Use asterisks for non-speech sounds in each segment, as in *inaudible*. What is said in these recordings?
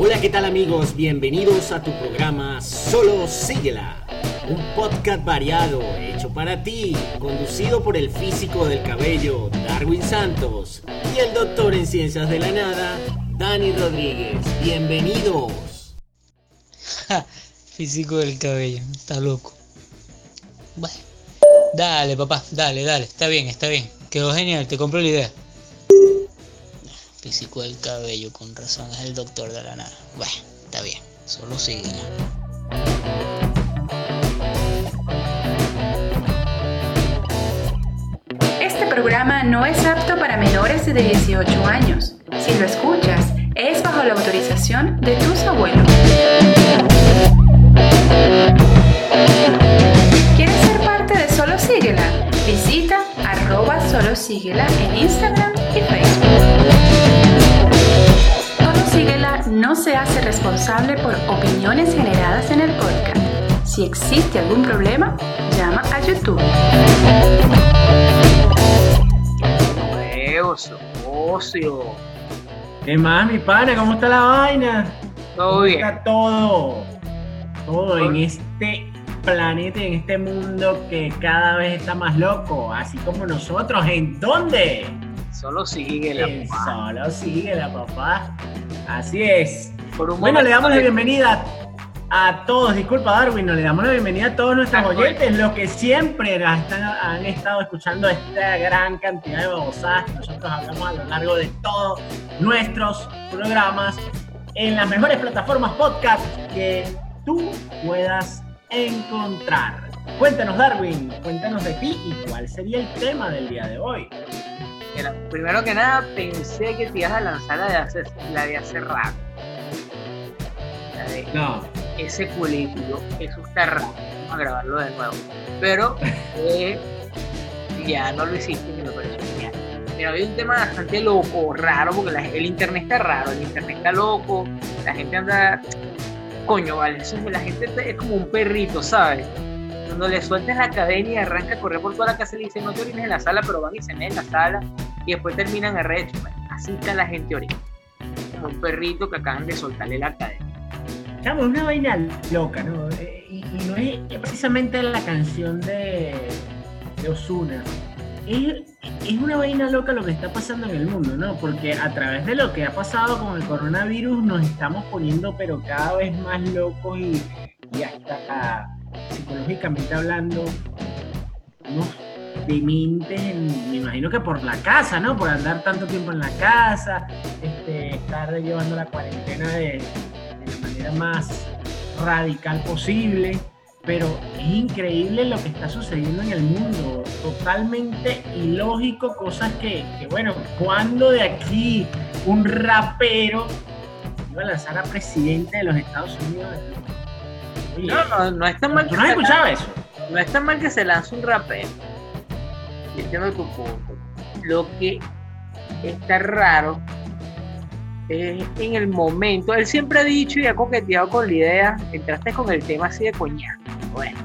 Hola, ¿qué tal amigos? Bienvenidos a tu programa Solo Síguela, un podcast variado hecho para ti, conducido por el físico del cabello Darwin Santos y el doctor en ciencias de la nada Dani Rodríguez. Bienvenidos. físico del cabello, está loco. Bueno, dale papá, dale, dale, está bien, está bien. Quedó genial, te compro la idea físico del cabello, con razón es el doctor de la nada. Bueno, está bien, solo sigue. Este programa no es apto para menores de 18 años. Si lo escuchas, es bajo la autorización de tus abuelos. ¿Quieres ser parte de Solo Síguela? Solo Síguela en Instagram y Facebook no se hace responsable por opiniones generadas en el podcast. Si existe algún problema, llama a YouTube. ocio. ¿Qué más, mi pana? ¿Cómo está la vaina? Todo bien. Está todo. Todo en este planeta, en este mundo que cada vez está más loco, así como nosotros. ¿En dónde? Solo sigue la papá. Solo sigue la papá. Así es. bueno, le damos la bienvenida a todos. Disculpa, Darwin, no le damos la bienvenida a todos nuestros oyentes, los que siempre han estado escuchando esta gran cantidad de babosadas que nosotros hablamos a lo largo de todos nuestros programas en las mejores plataformas podcast que tú puedas encontrar. Cuéntanos, Darwin, cuéntanos de ti y cuál sería el tema del día de hoy primero que nada pensé que te ibas a lanzar la de hacer, la de hacer rap. no. Ese culito, eso está raro. Vamos a grabarlo de nuevo. Pero eh, ya no lo hiciste y me pareció genial. Pero hay un tema bastante loco, raro, porque el internet está raro, el internet está loco, la gente anda. Coño, vale, eso, la gente es como un perrito, ¿sabes? cuando le sueltas la cadena y arranca a correr por toda la casa, le dicen no te orines en la sala, pero van y se en la sala y después terminan arrecho. Así está la gente ahorita. Como un perrito que acaban de soltarle la cadena. Chamo, es una vaina loca, ¿no? Eh, y, no es precisamente la canción de, de Osuna. Es, es, una vaina loca lo que está pasando en el mundo, ¿no? Porque a través de lo que ha pasado con el coronavirus nos estamos poniendo pero cada vez más locos y, hasta psicológicamente hablando, unos dementes, me imagino que por la casa, ¿no? Por andar tanto tiempo en la casa, este, estar llevando la cuarentena de, la manera más radical posible. Pero es increíble lo que está sucediendo en el mundo, totalmente ilógico, cosas que, que bueno, cuando de aquí un rapero iba a lanzar a presidente de los Estados Unidos? no, no, no es tan mal. que no escuchaba eso? No es tan mal que se lance un rapero. Entiendo tu punto. Lo que está raro es en el momento. Él siempre ha dicho y ha coqueteado con la idea. Entraste con el tema así de coñac. Bueno,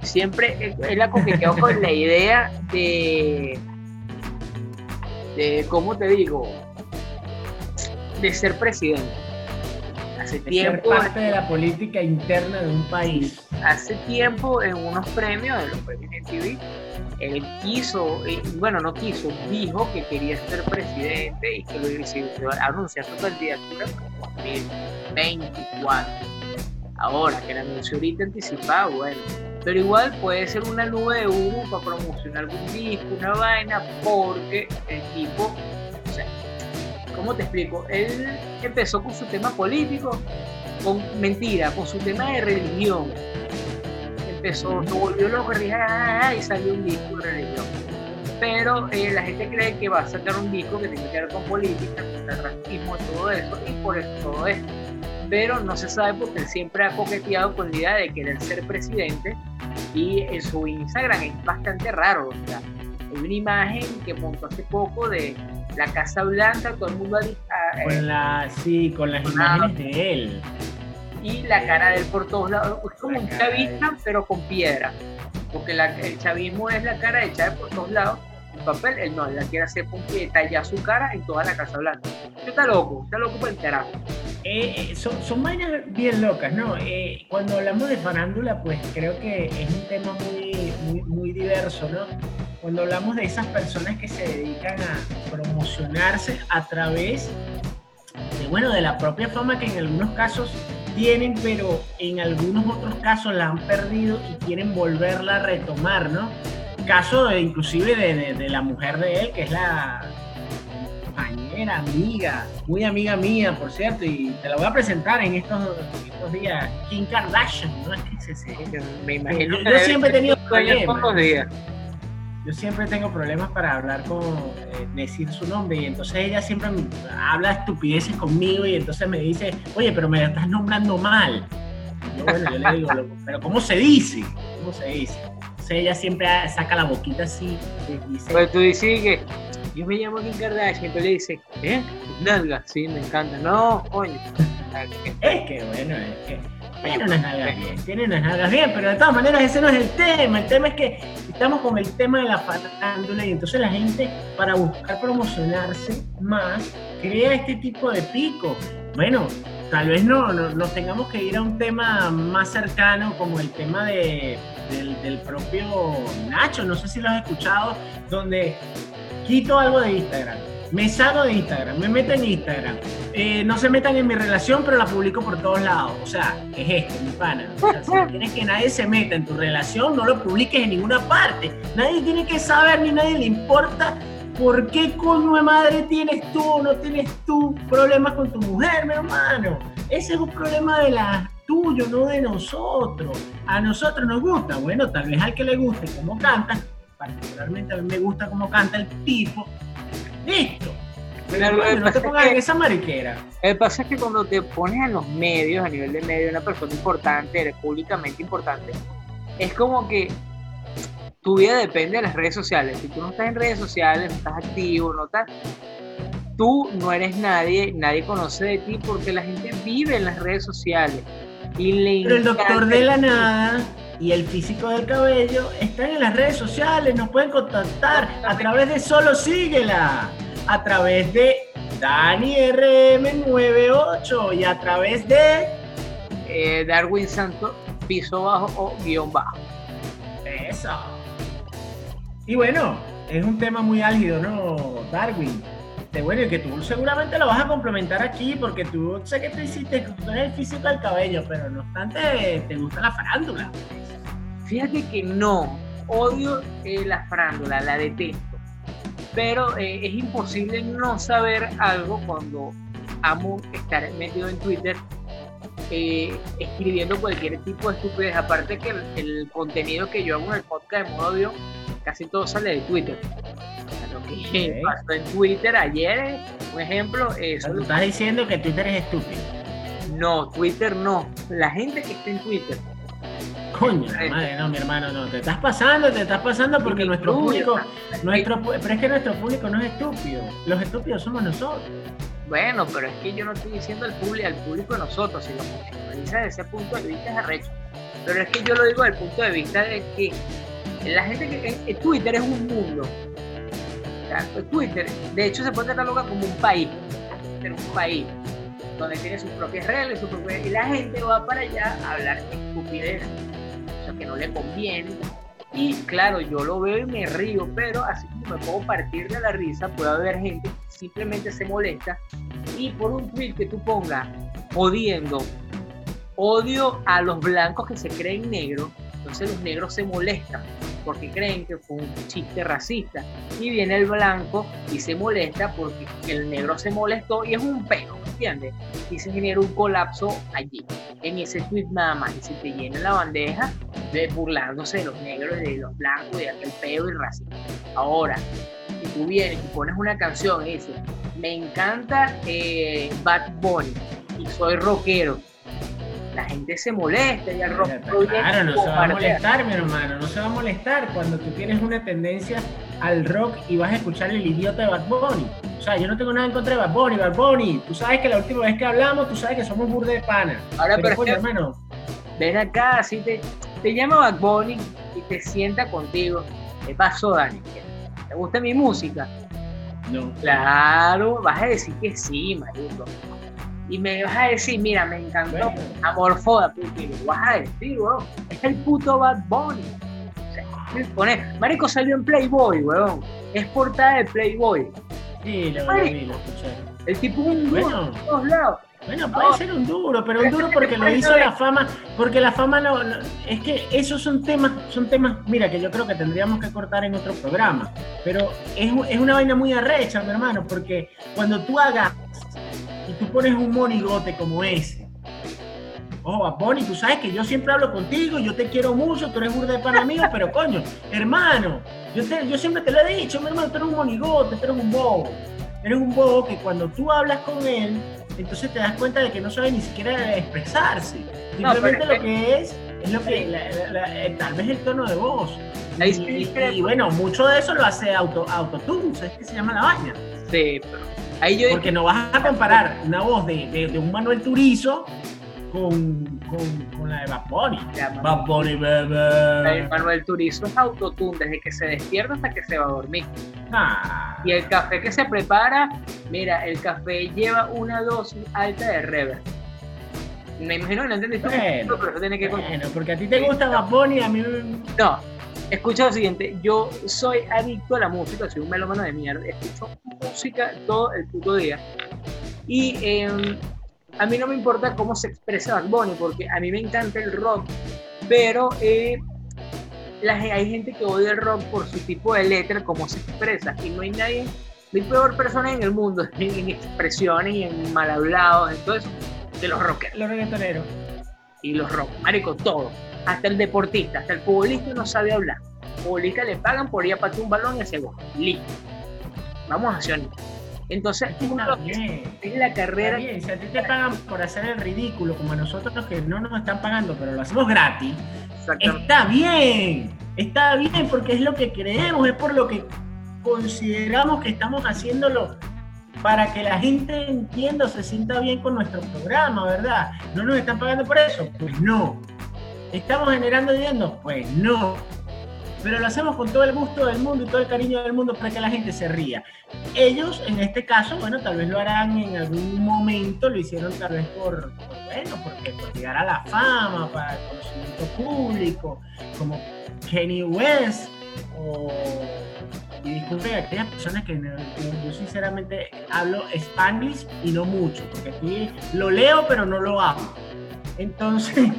siempre él ha coqueteado con la idea de. de, ¿cómo te digo? De ser presidente hace tiempo. parte de la política interna de un país. Hace tiempo en unos premios, en los premios de TV, él quiso, bueno, no quiso, dijo que quería ser presidente y que lo iba a anunciar su candidatura en 2024. Ahora, que la anunció ahorita anticipado, bueno, pero igual puede ser una nube de humo para promocionar algún disco, una vaina, porque el tipo ¿Cómo te explico? Él empezó con su tema político, con mentira, con su tema de religión. Empezó, se volvió loco y salió un disco de religión. Pero eh, la gente cree que va a sacar un disco que tiene que ver con política, con el racismo y todo eso, y por eso todo esto. Pero no se sabe porque él siempre ha coqueteado con la idea de querer ser presidente y en su Instagram es bastante raro. O sea, hay una imagen que montó hace poco de la Casa Blanca, todo el mundo ha con la, sí, con las imágenes de él. Y la cara de él por todos lados. Es como un chavista, pero con piedra. Porque el chavismo es la cara de Chávez por todos lados. El papel, él no, él la quiere hacer con pie, tallar su cara en toda la Casa Blanca. está loco, está loco por el carajo. Eh, son, son vainas bien locas, ¿no? Eh, cuando hablamos de farándula, pues creo que es un tema muy, muy, muy diverso, ¿no? Cuando hablamos de esas personas que se dedican a promocionarse a través de, bueno, de la propia fama que en algunos casos tienen, pero en algunos otros casos la han perdido y quieren volverla a retomar, ¿no? Caso de, inclusive de- de la mujer de él, que es la compañera, amiga, muy amiga mía, por cierto, y te la voy a presentar en estos, estos días, Kim Kardashian, ¿no? Es que se- se- Me imagino Yo- yo siempre he tenido problemas. días. yo siempre tengo problemas para hablar con, eh, decir su nombre y entonces ella siempre habla estupideces conmigo y entonces me dice, oye, pero me la estás nombrando mal. Yo, bueno, yo le digo, "Loco, pero ¿cómo se dice? ¿Cómo se dice? Entonces ella siempre saca la boquita así y dice, Pues tú dices que yo me llamo Kim Kardashian, pero le dice, ¿eh? Nalga, sí, me encanta. No, coño. es que bueno, es que tiene unas nalgas bien, tiene unas nalgas bien, pero de todas maneras ese no es el tema, el tema es que estamos con el tema de la farándula y entonces la gente para buscar promocionarse más crea este tipo de pico. Bueno, tal vez no, no- nos tengamos que ir a un tema más cercano como el tema de, del propio Nacho, no sé si lo has escuchado, donde quito algo de Instagram, me salgo de Instagram, me meto en Instagram, eh, no se metan en mi relación, pero la publico por todos lados. O sea, ¿qué es esto, mi pana? O sea, si no quieres que nadie se meta en tu relación, no lo publiques en ninguna parte. Nadie tiene que saber ni nadie le importa por qué coño de madre tienes tú o no tienes tú problemas con tu mujer, mi hermano. Ese es un problema de la tuyo, no de nosotros. A nosotros nos gusta, bueno, tal vez al que le guste cómo canta, particularmente a mí me gusta cómo canta el tipo, listo. Pero, Pero que no te es pongas que- en esa mariquera. Lo que pasa es que cuando te pones en los medios, a nivel de medio, una persona importante, eres públicamente importante, es como que tu vida depende de las redes sociales. Si tú no estás en redes sociales, no estás activo, no estás. Tú no eres nadie, nadie conoce de ti porque la gente vive en las redes sociales. Y le Pero el doctor de la nada y el físico del cabello están en las redes sociales, nos pueden contactar a través de Solo Síguela, a través de Dani RM98 y a través de eh, Darwin Santos, piso bajo o guion bajo. eso. Y bueno, es un tema muy álgido, ¿no, Darwin? Este, bueno, y que tú seguramente lo vas a complementar aquí porque tú sé que tú hiciste tú eres el físico del cabello, pero no obstante te gusta la farándula. Fíjate que no, odio eh, la farándula, la detesto. Pero eh, es imposible no saber algo cuando amo estar metido en Twitter eh, escribiendo cualquier tipo de estupidez. Aparte que el, el contenido que yo hago en el podcast de modo avión, casi todo sale de Twitter. Lo que pasó en Twitter ayer, un ejemplo, eh, tú estás diciendo que Twitter es estúpido. no, Twitter no. La gente que está en Twitter Coño, madre, no, mi hermano, no. Te estás pasando, te estás pasando porque nuestro público, es que- nuestro, pero es que nuestro público no es estúpido. Los estúpidos somos nosotros. Bueno, pero es que yo no estoy diciendo al público, al público de nosotros, si lo analizas desde ese punto de vista es arrecho. Pero es que yo lo digo desde el punto de vista de que la gente que en- Twitter es un mundo. O sea, pues Twitter, de hecho, se puede catalogar como un país. Es un país donde tiene sus propias reglas, sus propias- y la gente va para allá a hablar estupidez, que no le conviene. Y claro, yo lo veo y me río, pero así como me puedo partir de la risa, puede haber gente que simplemente se molesta y por un tweet que tú pongas jodiendo odio a los blancos que se creen negros, entonces los negros se molestan porque creen que fue un chiste racista y viene el blanco y se molesta porque el negro se molestó y es un peo, ¿me entiendes? Y se genera un colapso allí, en ese tweet nada más y se te llena la bandeja de burlándose de los negros de los blancos y de aquel peo y racismo. Ahora, si tú vienes y pones una canción y dices, me encanta eh, Bad Bunny y soy rockero, la gente se molesta y al rock Claro, no se va a molestar, mi hermano. No se va a molestar cuando tú tienes una tendencia al rock y vas a escuchar el idiota de Bad Bunny. O sea, yo no tengo nada en contra de Bad Bunny. Bad Bunny, tú sabes que la última vez que hablamos, tú sabes que somos burde de pana. Ahora, Pero, coño, hermano, Ven acá, así te, te llama Bad Bunny y te sienta contigo. ¿Qué pasó, Dani? ¿Te gusta mi música? no. Claro, vas a decir que sí, marico. y me vas a decir, mira, me encantó, Bueno. amorfoda, porque lo vas a decir, weón, es el puto Bad Bunny. O sea, Marico salió en Playboy, weón, es portada de Playboy. Sí, lo, lo lo escuché. El tipo un duro Bueno. todos lados. Bueno, puede ser un duro, pero un duro *laughs* porque lo hizo la fama, porque la fama no- es que esos son temas, son temas, mira, que yo creo que tendríamos que cortar en otro programa, pero es, es una vaina muy arrecha, mi hermano, porque cuando tú hagas y tú pones un monigote como ese, ojo, Bad Bunny, tú sabes que yo siempre hablo contigo, yo te quiero mucho, tú eres burda de pana mío, *laughs* pero coño, hermano, yo, te- yo siempre te lo he dicho, mi hermano, tú eres un monigote, tú eres un bobo, eres un bobo que cuando tú hablas con él, entonces te das cuenta de que no sabe ni siquiera expresarse. Simplemente lo que es, es lo que, la- la- la- eh, tal vez el tono de voz. Y, y- y bueno, mucho de eso lo hace auto, autotune, es que se llama la vaina. Sí, pero ahí yo Porque no vas a comparar una voz de, de- de un Manuel Turizo con, con, con la de Bad Bunny. Ya. Bad Bunny, bebé. Manuel Turizo es autotune desde que se despierta hasta que se va a dormir. Ah, Y el café que se prepara, mira, el café lleva una dosis alta de reverb. Me imagino que no entendiste, Bueno, pero eso tiene que bueno, porque a ti te gusta Bad Bunny, a mí No, escucha lo siguiente, yo soy adicto a la música, soy un melómano de mierda, escucho música todo el puto día. Y eh, a mí no me importa cómo se expresa Bad Bunny, porque a mí me encanta el rock, pero eh, la hay gente que odia el rock por su tipo de letra, cómo se expresa, y no hay nadie, no hay peor persona en el mundo en, *laughs* en expresiones y en mal hablados, en todo eso, de los rockeros los reggaetoneros. y los rock, marico, todo. Hasta el deportista, hasta el futbolista no sabe hablar. Futbolista le pagan por ir a patear un balón y hacer gol. Listo. Vamos a hacer Entonces, uno es la carrera. bien, si a ti te pagan por hacer el ridículo, como a nosotros que no nos están pagando, pero lo hacemos gratis, está bien, está bien, porque es lo que creemos, es por lo que consideramos que estamos haciéndolo para que la gente entienda o se sienta bien con nuestro programa, ¿verdad? ¿No nos están pagando por eso? Pues no. ¿Estamos generando dinero? Pues no. Pero lo hacemos con todo el gusto del mundo y todo el cariño del mundo para que la gente se ría. Ellos, en este caso, bueno, tal vez lo harán en algún momento, lo hicieron tal vez por, por, bueno, porque por llegar a la fama, para el conocimiento público, como Kenny West, o, y disculpen a aquellas personas que yo, yo sinceramente hablo Spanglish y no mucho, porque aquí lo leo pero no lo hablo. Entonces,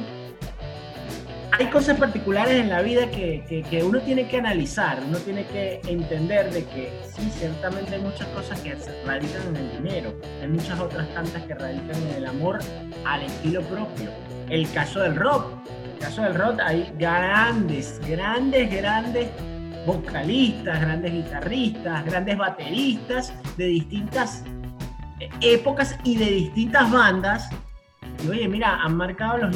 hay cosas particulares en la vida que, que- uno tiene que analizar, uno tiene que entender de que sí, ciertamente hay muchas cosas que se radican en el dinero, hay muchas otras tantas que radican en el amor al estilo propio. El caso del rock, el caso del rock hay grandes, grandes, grandes vocalistas, grandes guitarristas, grandes bateristas de distintas épocas y de distintas bandas y oye, mira, han marcado los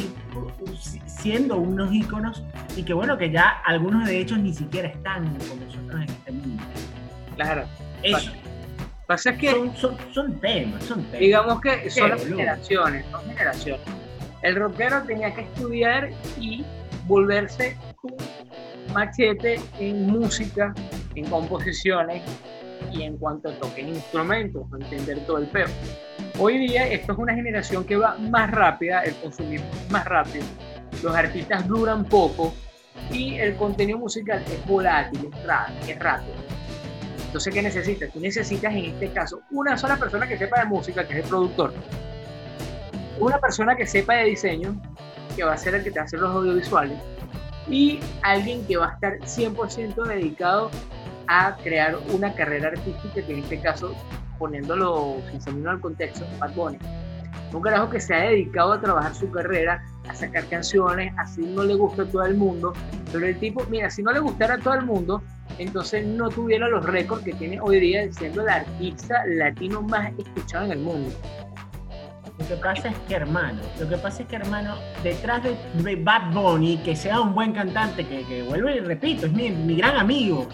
siendo unos íconos y que bueno, que ya algunos de ellos ni siquiera están con nosotros en este mundo. Claro. Eso, Pasa es que, son, son, son temas, son temas. digamos que son las generaciones, son generaciones. El rockero tenía que estudiar y volverse un machete en música, en composiciones y en cuanto a toques instrumentos, entender todo el perro. Hoy día esto es una generación que va más rápida, el consumismo es más rápido, los artistas duran poco y el contenido musical es volátil, es rápido. Es rápido. Entonces, ¿qué necesitas? Tú necesitas en este caso una sola persona que sepa de música, que es el productor, una persona que sepa de diseño, que va a ser el que te hace los audiovisuales, y alguien que va a estar 100% dedicado a crear una carrera artística, que en este caso, poniéndolo sin salirnos al contexto, Bad Bunny. Un carajo que se ha dedicado a trabajar su carrera, a sacar canciones, así no le gusta a todo el mundo, pero el tipo, mira, si no le gustara a todo el mundo, entonces no tuviera los récords que tiene hoy día siendo el artista latino más escuchado en el mundo. Lo que pasa es que, hermano, lo que pasa es que, hermano, detrás de de Bad Bunny, que sea un buen cantante, que, que vuelvo y repito, es mi, mi gran amigo,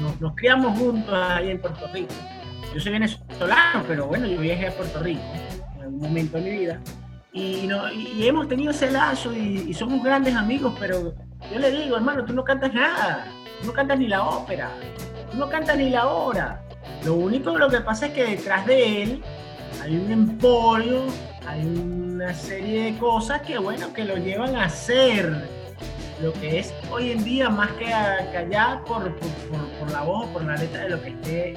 nos, nos- criamos juntos ahí en Puerto Rico. Yo soy venezolano, pero bueno, yo viajé a Puerto Rico en algún momento de mi vida. Y, no, y, hemos tenido ese lazo y, y somos grandes amigos, pero yo le digo, hermano, tú no cantas nada, tú no cantas ni la ópera, tú no cantas ni la hora. Lo único lo que pasa es que detrás de él hay un emporio, hay una serie de cosas que, bueno, que lo llevan a hacer lo que es hoy en día, más que, a, callar por, por, por, la voz o por la letra de lo que esté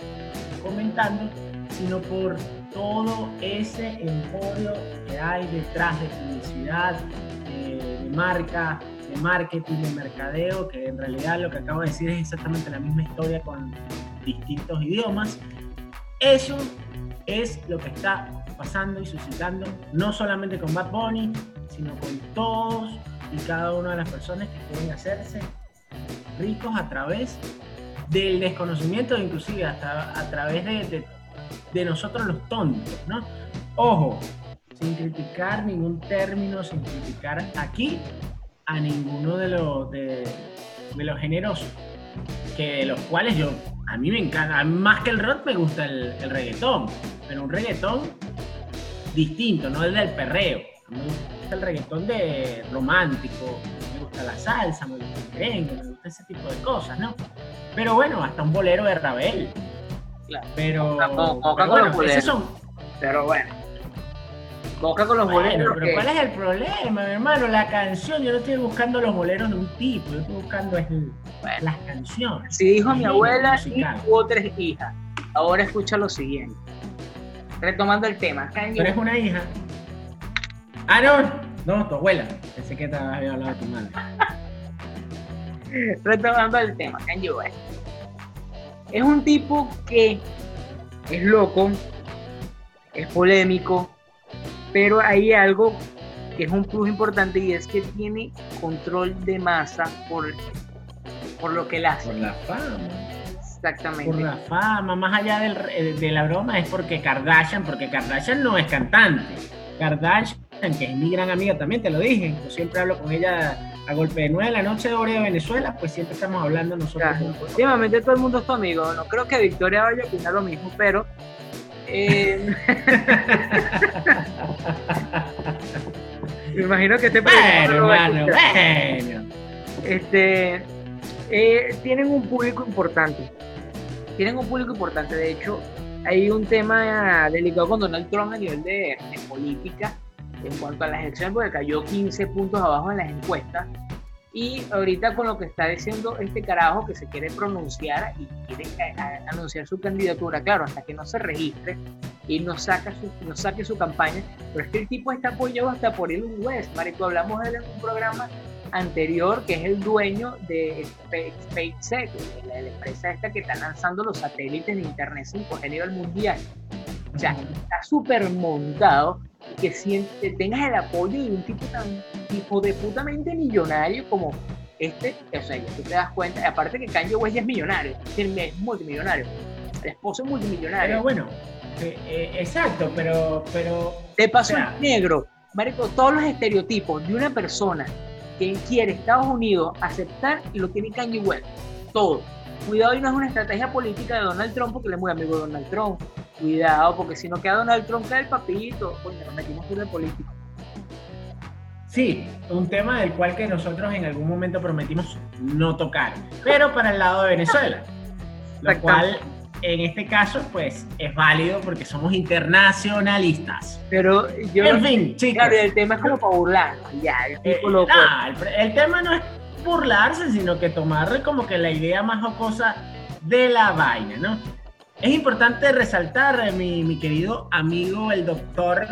comentando, sino por todo ese emporio que hay detrás de publicidad, de marca, de marketing, de mercadeo, que en realidad lo que acabo de decir es exactamente la misma historia con distintos idiomas. Eso es lo que está pasando y suscitando, no solamente con Bad Bunny, sino con todos y cada una de las personas que quieren hacerse ricos a través del desconocimiento, inclusive hasta a través de, de, nosotros los tontos, ¿no? Ojo, sin criticar ningún término, sin criticar aquí a ninguno de los, de, los géneros que los cuales yo, a mí me encanta, más que el rock me gusta el, el reggaetón, pero un reggaetón distinto, no el del perreo. Me gusta el reggaetón de romántico, gusta la salsa, me gusta el merengue, me gusta ese tipo de cosas, ¿no? Pero bueno, hasta un bolero de Ravel. Claro. Pero, pero, bueno, son... pero bueno. Boca con los boleros. Pero ¿cuál es el problema, mi hermano? La canción, yo no estoy buscando los boleros de un tipo, yo estoy buscando las canciones. Si dijo mi abuela y tuvo tres hijas. Ahora escucha lo siguiente. Retomando el tema. Kanye eres una hija? Ah, no. No, tu abuela. Pensé que te había hablado de tu madre. *laughs* Retomando el tema, Kanye West. Es un tipo que es loco, es polémico, pero hay algo que es un plus importante y es que tiene control de masa por, por lo que él hace. Por la fama. Exactamente. Por la fama, más allá del, eh, de la broma, es porque Kardashian, porque Kardashian no es cantante. Kardashian, que es mi gran amiga también, te lo dije, yo siempre hablo con ella a golpe de nueve de la noche de hora de Venezuela, pues siempre estamos hablando nosotros. últimamente todo el mundo es tu amigo, no creo que Victoria vaya a opinar lo mismo, pero eh, *laughs* me imagino que este bueno, bueno, bueno. Este, eh, tienen un público importante. Tienen un público importante. De hecho, hay un tema delicado con Donald Trump a nivel de, de política en cuanto a las elecciones, porque cayó 15 puntos abajo en las encuestas. Y ahorita con lo que está diciendo este carajo que se quiere pronunciar y quiere anunciar su candidatura, claro, hasta que no se registre y no, saca su, no saque su campaña, pero es que el tipo está apoyado hasta por Elon West, Marico, hablamos de él en un programa anterior, que es el dueño de SpaceX, la, empresa esta que está lanzando los satélites de Internet 5G a nivel mundial. O sea, está súper montado que siente, tengas el apoyo de un tipo tan tipo de putamente millonario como este, o sea, tú te das cuenta, aparte que Kanye West ya es millonario, es multimillonario, el esposo es multimillonario. Pero bueno, eh, eh, exacto, pero, pero... Te pasó negro, marico, todos los estereotipos de una persona que quiere Estados Unidos aceptar lo tiene Kanye West, todo. Cuidado, y no es una estrategia política de Donald Trump porque él es muy amigo de Donald Trump. Cuidado, porque si no queda Donald Trump, queda el papito. Coño, nos metimos por el político. Sí, un tema del cual que nosotros en algún momento prometimos no tocar, pero para el lado de Venezuela. Lo cual en este caso, pues es válido porque somos internacionalistas. Pero yo. En fin, chicos. Claro, el tema es como para burlar. Ya, el, eh, el, tema no es burlarse, sino que tomar como que la idea más jocosa de la vaina, ¿no? Es importante resaltar, eh, mi, mi querido amigo, el doctor,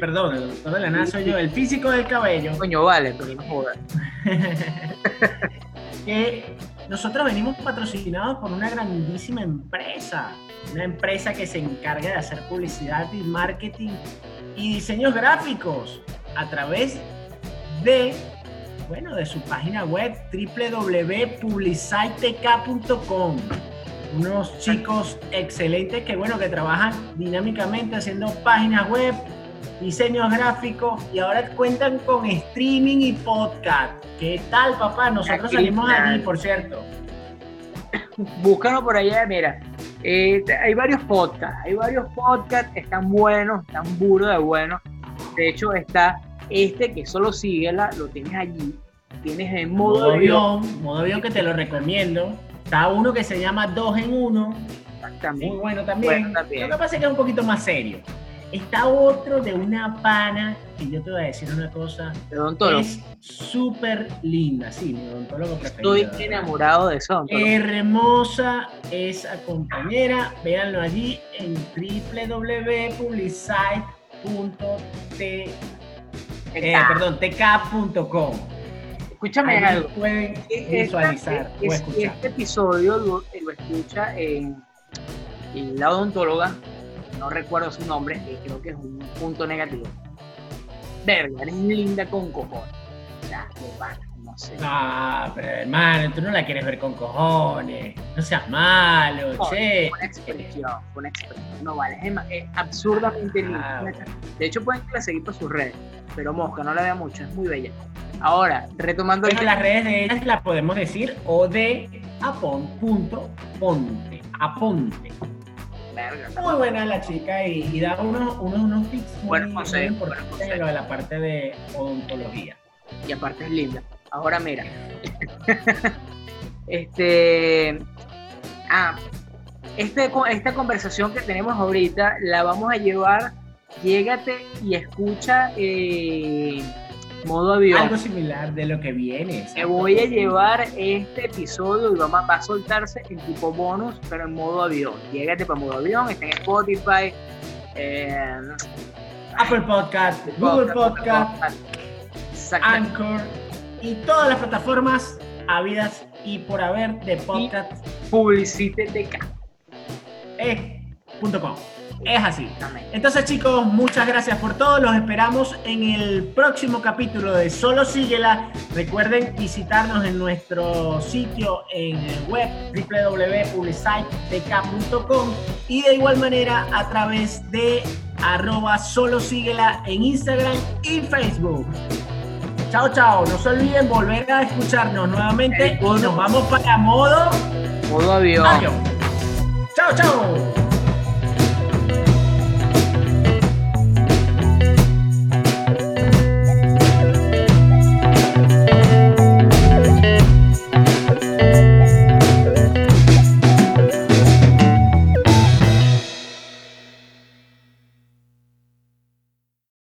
perdón, el doctor de la NASA, soy yo, el físico del cabello. Coño, vale, pero no jodas. *laughs* que nosotros venimos patrocinados por una grandísima empresa, una empresa que se encarga de hacer publicidad y marketing y diseños gráficos a través de bueno, de su página web www.publicitek.com. Unos chicos excelentes que bueno, que trabajan dinámicamente haciendo páginas web, diseños gráficos y ahora cuentan con streaming y podcast. ¿Qué tal, papá? Nosotros salimos allí, por cierto. Búscanos por allá, mira. Eh, hay varios podcasts, hay varios podcasts, están buenos, están burros de buenos. De hecho, está este que solo síguela, lo tienes allí. Tienes en modo, avión, modo avión que te lo recomiendo. Está uno que se llama 2 en 1. Exactamente. Muy bueno también. Bueno, también. Lo que pasa es que es un poquito más serio. Está otro de una pana que yo te voy a decir una cosa. Odontólogo. Es súper linda, sí, mi odontólogo preferido. Estoy enamorado de odontólogo. Hermosa esa compañera. Véanlo allí en www.publicite.t eh, perdón, tk.com. Escúchame algo. pueden Esta- visualizar o escuchar. Este episodio lo, lo escucha en, en la odontóloga, no recuerdo su nombre, creo que es un punto negativo. Verga, eres linda con cojones. Sea, qué pana, no sé. Ah, pero hermano, tú no la quieres ver con cojones. No seas malo, No, che. Una expresión, una expresión. No vale, es, es absurdamente linda. Ah, bueno. De hecho, pueden que la seguir por sus redes, pero Mosca no la vea mucho, es muy bella. Ahora, retomando Bueno, las redes de ellas las podemos decir o de apon.ponte. Aponte. Verga, Muy buena la chica y, y da unos, unos, unos tips muy, Buenos muy importantes en lo de la parte de odontología. y aparte es linda. Ahora mira. *laughs* este. Ah, este, esta conversación que tenemos ahorita la vamos a llevar. Llégate y escucha eh, modo avión. Algo similar de lo que viene. Te voy a llevar este episodio y vamos, a- va a soltarse en tipo bonus, pero en modo avión. Llégate para modo avión, está en Spotify. eh, Apple Podcast, Google Podcast. Anchor y todas las plataformas habidas y por haber de podcast Publicite.tk. eh, punto com. Es así. Entonces chicos, muchas gracias por todo. Los esperamos en el próximo capítulo de Solo Síguela. Recuerden visitarnos en nuestro sitio en el web www.publicitetk.com y de igual manera a través de arroba Solo Síguela en Instagram y Facebook. Chao, chao. No se olviden volver a escucharnos nuevamente y nos vamos para modo Modo avión. Chao, chao.